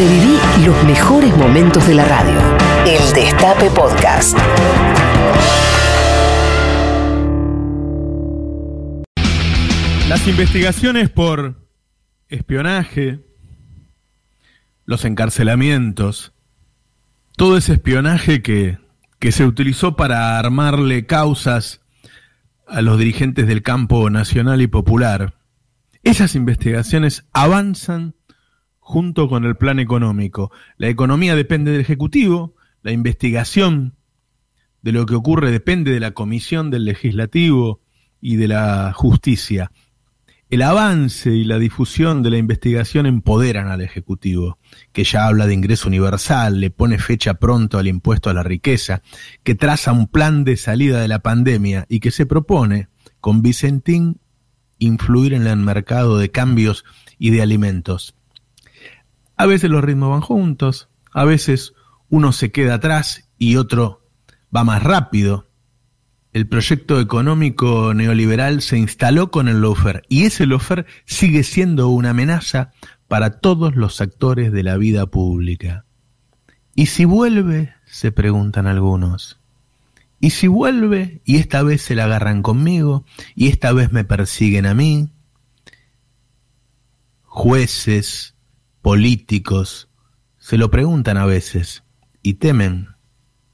Reviví los mejores momentos de la radio. El Destape Podcast. Las investigaciones por espionaje, los encarcelamientos, todo ese espionaje que, que se utilizó para armarle causas a los dirigentes del campo nacional y popular, esas investigaciones avanzan junto con el plan económico. La economía depende del Ejecutivo, la investigación de lo que ocurre depende de la Comisión del Legislativo y de la Justicia. El avance y la difusión de la investigación empoderan al Ejecutivo, que ya habla de ingreso universal, le pone fecha pronto al impuesto a la riqueza, que traza un plan de salida de la pandemia y que se propone, con Vicentín, influir en el mercado de cambios y de alimentos. A veces los ritmos van juntos, a veces uno se queda atrás y otro va más rápido. El proyecto económico neoliberal se instaló con el lofer y ese lofer sigue siendo una amenaza para todos los actores de la vida pública. ¿Y si vuelve? se preguntan algunos. ¿Y si vuelve y esta vez se la agarran conmigo y esta vez me persiguen a mí? Jueces, políticos se lo preguntan a veces y temen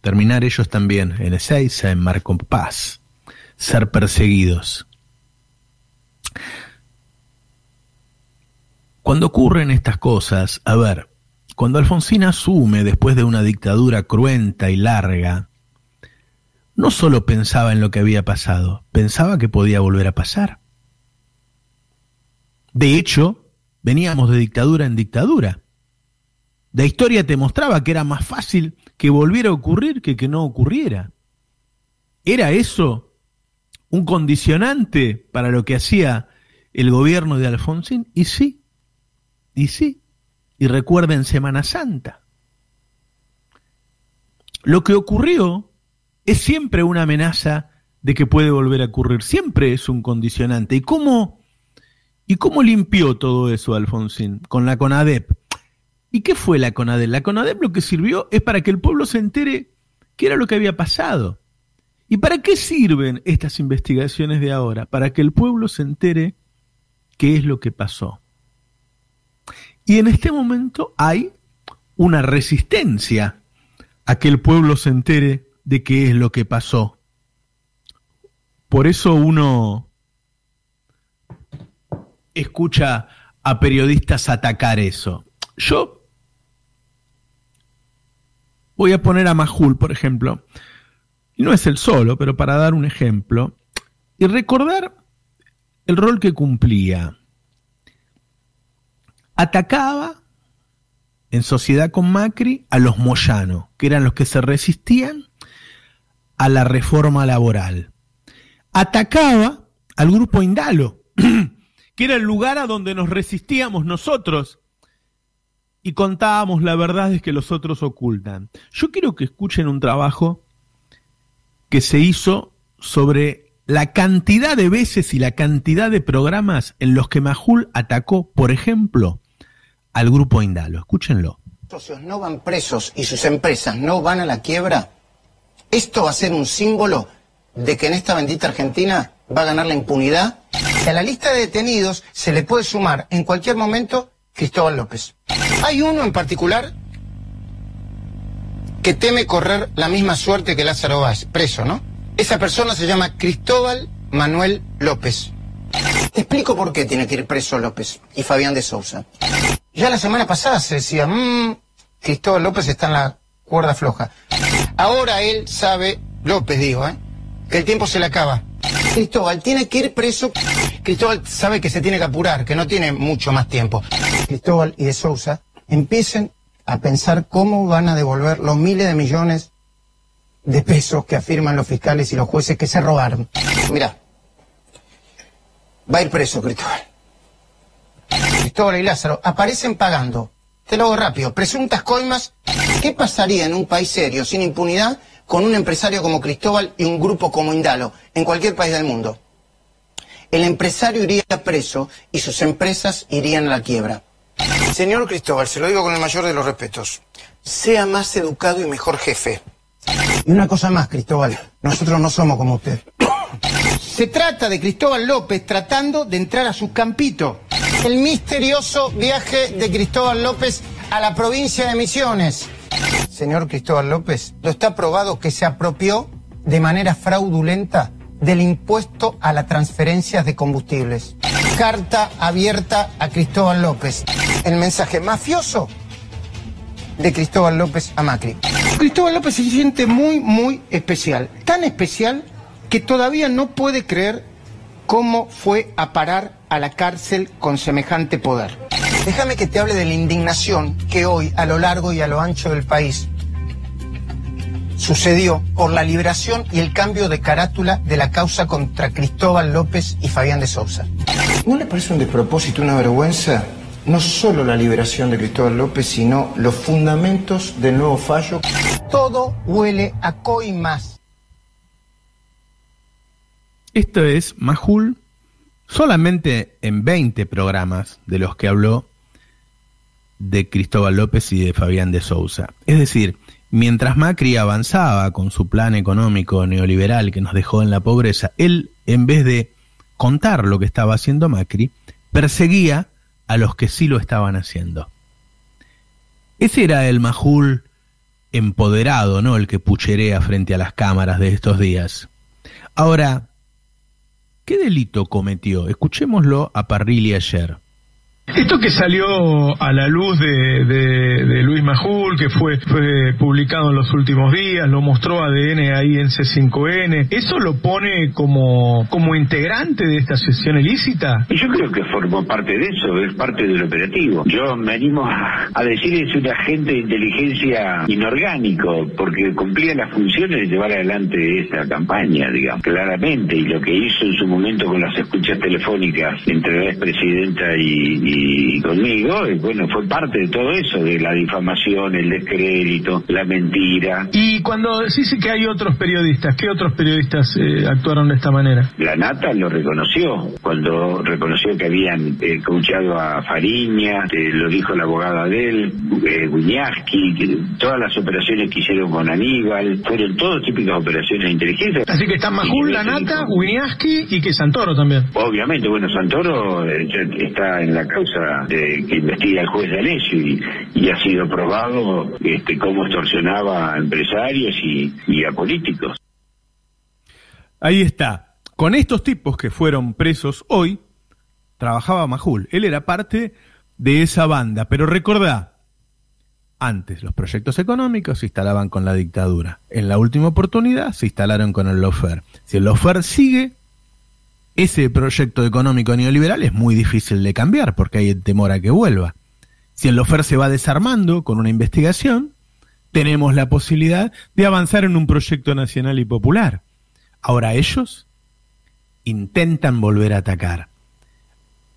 terminar ellos también en Ezeiza, en Marco Paz, ser perseguidos. Cuando ocurren estas cosas, a ver, cuando Alfonsín asume después de una dictadura cruenta y larga, no solo pensaba en lo que había pasado, pensaba que podía volver a pasar. De hecho, veníamos de dictadura en dictadura. La historia te mostraba que era más fácil que volviera a ocurrir que que no ocurriera. ¿Era eso un condicionante para lo que hacía el gobierno de Alfonsín? Y sí, y sí. Y recuerden Semana Santa. Lo que ocurrió es siempre una amenaza de que puede volver a ocurrir, siempre es un condicionante. ¿Y cómo ¿Y cómo limpió todo eso Alfonsín? Con la CONADEP. ¿Y qué fue la CONADEP? La CONADEP lo que sirvió es para que el pueblo se entere qué era lo que había pasado. ¿Y para qué sirven estas investigaciones de ahora? Para que el pueblo se entere qué es lo que pasó. Y en este momento hay una resistencia a que el pueblo se entere de qué es lo que pasó. Por eso uno escucha a periodistas atacar eso. Yo voy a poner a Majul, por ejemplo, y no es el solo, pero para dar un ejemplo, y recordar el rol que cumplía. Atacaba en sociedad con Macri a los Moyano, que eran los que se resistían a la reforma laboral. Atacaba al grupo Indalo, que era el lugar a donde nos resistíamos nosotros y contábamos la verdad que los otros ocultan. Yo quiero que escuchen un trabajo que se hizo sobre la cantidad de veces y la cantidad de programas en los que Majul atacó, por ejemplo, al grupo Indalo. Escúchenlo. Socios no van presos y sus empresas no van a la quiebra. Esto va a ser un símbolo de que en esta bendita Argentina va a ganar la impunidad a la lista de detenidos se le puede sumar en cualquier momento Cristóbal López. Hay uno en particular que teme correr la misma suerte que Lázaro Báez, preso, ¿no? Esa persona se llama Cristóbal Manuel López. Te explico por qué tiene que ir preso López y Fabián de Sousa. Ya la semana pasada se decía, mmm, Cristóbal López está en la cuerda floja. Ahora él sabe, López digo, ¿eh? que el tiempo se le acaba. Cristóbal tiene que ir preso. Cristóbal sabe que se tiene que apurar, que no tiene mucho más tiempo. Cristóbal y de Sousa empiecen a pensar cómo van a devolver los miles de millones de pesos que afirman los fiscales y los jueces que se robaron. Mira, va a ir preso Cristóbal. Cristóbal y Lázaro aparecen pagando. Te lo hago rápido. Presuntas coimas. ¿Qué pasaría en un país serio, sin impunidad, con un empresario como Cristóbal y un grupo como Indalo en cualquier país del mundo. El empresario iría preso y sus empresas irían a la quiebra. Señor Cristóbal, se lo digo con el mayor de los respetos. Sea más educado y mejor jefe. Y una cosa más, Cristóbal. Nosotros no somos como usted. Se trata de Cristóbal López tratando de entrar a su campito. El misterioso viaje de Cristóbal López a la provincia de Misiones. Señor Cristóbal López, lo está probado que se apropió de manera fraudulenta del impuesto a las transferencias de combustibles. Carta abierta a Cristóbal López. El mensaje mafioso de Cristóbal López a Macri. Cristóbal López se siente muy, muy especial. Tan especial que todavía no puede creer cómo fue a parar a la cárcel con semejante poder. Déjame que te hable de la indignación que hoy, a lo largo y a lo ancho del país, sucedió por la liberación y el cambio de carátula de la causa contra Cristóbal López y Fabián de Sousa. ¿No le parece un despropósito, una vergüenza? No solo la liberación de Cristóbal López, sino los fundamentos del nuevo fallo. Todo huele a coimas. Esto es Majul solamente en 20 programas de los que habló de Cristóbal López y de Fabián de Sousa. Es decir, mientras Macri avanzaba con su plan económico neoliberal que nos dejó en la pobreza, él, en vez de contar lo que estaba haciendo Macri, perseguía a los que sí lo estaban haciendo. Ese era el Majul empoderado, ¿no? El que pucherea frente a las cámaras de estos días. Ahora, ¿qué delito cometió? Escuchémoslo a Parrilli ayer. Esto que salió a la luz de, de, Luis Majul, que fue, fue publicado en los últimos días, lo mostró ADN ahí en C5N, ¿eso lo pone como, como integrante de esta sesión ilícita? Yo creo que formó parte de eso, es parte del operativo. Yo me animo a, a decir es un agente de inteligencia inorgánico, porque cumplía las funciones de llevar adelante esta campaña, digamos, claramente, y lo que hizo en su momento con las escuchas telefónicas entre la expresidenta y y conmigo, y bueno, fue parte de todo eso, de la difamación, el descrédito, la mentira. Y cuando dice que hay otros periodistas, ¿qué otros periodistas eh, actuaron de esta manera? La Nata lo reconoció, cuando reconoció que habían escuchado eh, a Fariña, lo dijo la abogada de él, eh, que todas las operaciones que hicieron con Aníbal, fueron todas típicas operaciones de inteligencia. Así que está Majul, La Nata, Guñaski y que Santoro también. Obviamente, bueno, Santoro eh, está en la causa de, que investiga el juez de Alessio y, ha sido probado este, cómo extorsionaba a empresarios y, a políticos. Ahí está. Con estos tipos que fueron presos hoy, trabajaba Majul. Él era parte de esa banda. Pero recordá, antes los proyectos económicos se instalaban con la dictadura. En la última oportunidad se instalaron con el lofer. Si el lofer sigue, ese proyecto económico neoliberal es muy difícil de cambiar porque hay temor a que vuelva. Si el lofer se va desarmando con una investigación, tenemos la posibilidad de avanzar en un proyecto nacional y popular. Ahora ellos intentan volver a atacar.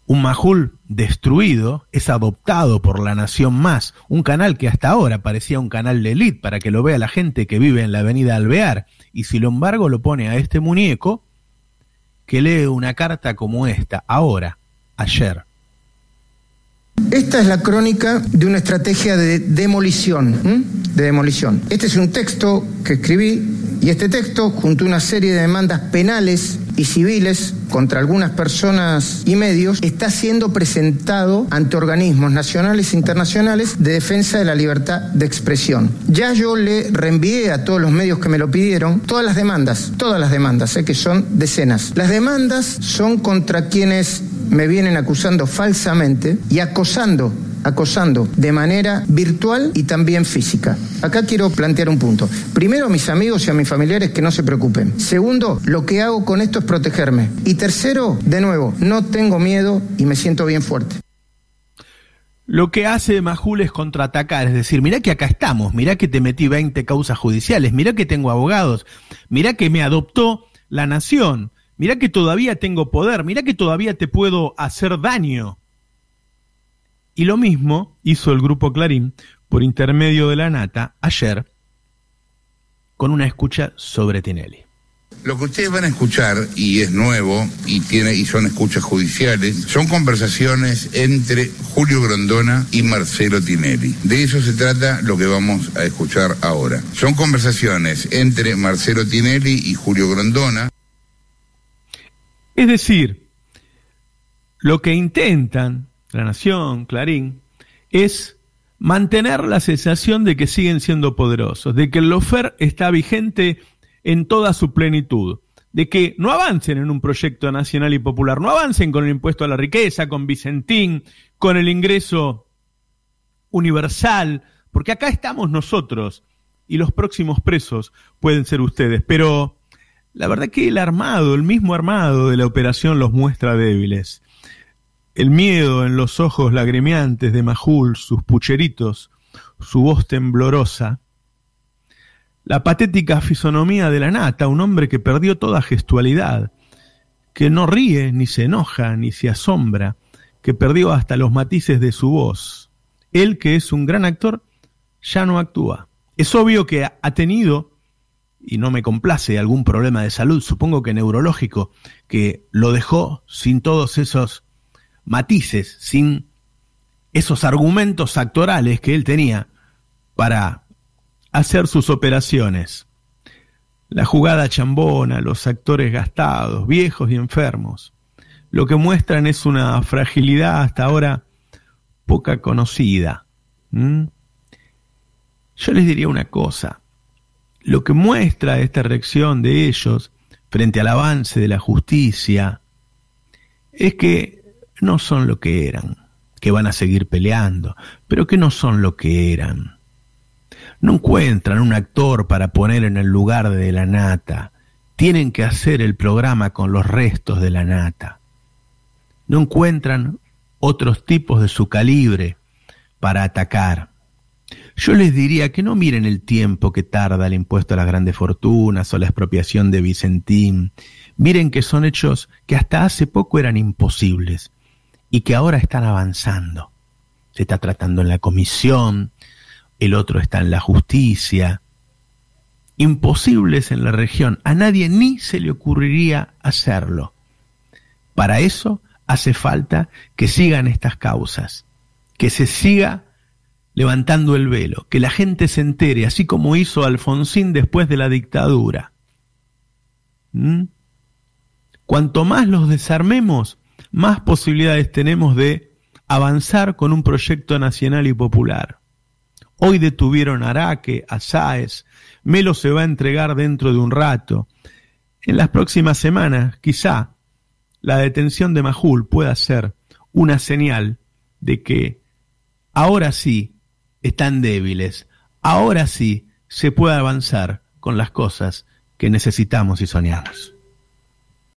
Un Majul destruido es adoptado por la Nación Más, un canal que hasta ahora parecía un canal de élite para que lo vea la gente que vive en la avenida Alvear, y sin embargo lo pone a este muñeco que lee una carta como esta, ahora, ayer. Esta es la crónica de una estrategia de demolición, de demolición. Este es un texto que escribí y este texto, junto a una serie de demandas penales y civiles contra algunas personas y medios, está siendo presentado ante organismos nacionales e internacionales de defensa de la libertad de expresión. Ya yo le reenvié a todos los medios que me lo pidieron todas las demandas, todas las demandas, sé que son decenas. Las demandas son contra quienes me vienen acusando falsamente y acosando acosando de manera virtual y también física. Acá quiero plantear un punto. Primero, a mis amigos y a mis familiares que no se preocupen. Segundo, lo que hago con esto es protegerme. Y tercero, de nuevo, no tengo miedo y me siento bien fuerte. Lo que hace Majul es contraatacar, es decir, mira que acá estamos, mira que te metí 20 causas judiciales, mira que tengo abogados, mira que me adoptó la nación, mira que todavía tengo poder, mira que todavía te puedo hacer daño. Y lo mismo hizo el grupo Clarín por intermedio de la Nata ayer con una escucha sobre Tinelli. Lo que ustedes van a escuchar, y es nuevo, y, tiene, y son escuchas judiciales, son conversaciones entre Julio Grondona y Marcelo Tinelli. De eso se trata lo que vamos a escuchar ahora. Son conversaciones entre Marcelo Tinelli y Julio Grondona. Es decir, lo que intentan La Nación, Clarín, es mantener la sensación de que siguen siendo poderosos, de que el lofer está vigente en toda su plenitud, de que no avancen en un proyecto nacional y popular, no avancen con el impuesto a la riqueza, con Vicentín, con el ingreso universal, porque acá estamos nosotros y los próximos presos pueden ser ustedes, pero la verdad que el armado, el mismo armado de la operación los muestra débiles. El miedo en los ojos lagrimeantes de Majul, sus pucheritos, su voz temblorosa, la patética fisonomía de la nata, un hombre que perdió toda gestualidad, que no ríe, ni se enoja, ni se asombra, que perdió hasta los matices de su voz. Él, que es un gran actor, ya no actúa. Es obvio que ha tenido, y no me complace, algún problema de salud, supongo que neurológico, que lo dejó sin todos esos matices, sin esos argumentos actorales que él tenía para hacer sus operaciones. La jugada chambona, los actores gastados, viejos y enfermos, lo que muestran es una fragilidad hasta ahora poca conocida. Yo les diría una cosa, lo que muestra esta reacción de ellos frente al avance de la justicia es que no son lo que eran, que van a seguir peleando, pero que no son lo que eran no encuentran un actor para poner en el lugar de la nata. Tienen que hacer el programa con los restos de la nata. No encuentran otros tipos de su calibre para atacar. Yo les diría que no miren el tiempo que tarda el impuesto a las grandes fortunas o la expropiación de Vicentín. Miren que son hechos que hasta hace poco eran imposibles y que ahora están avanzando. Se está tratando en la comisión, el otro está en la justicia, imposibles en la región. A nadie ni se le ocurriría hacerlo. Para eso hace falta que sigan estas causas, que se siga levantando el velo, que la gente se entere, así como hizo Alfonsín después de la dictadura. ¿Mm? Cuanto más los desarmemos, más posibilidades tenemos de avanzar con un proyecto nacional y popular. Hoy detuvieron a Araque, a Sáez. Melo se va a entregar dentro de un rato. En las próximas semanas, quizá, la detención de Majul pueda ser una señal de que ahora sí están débiles, ahora sí se puede avanzar con las cosas que necesitamos y soñamos.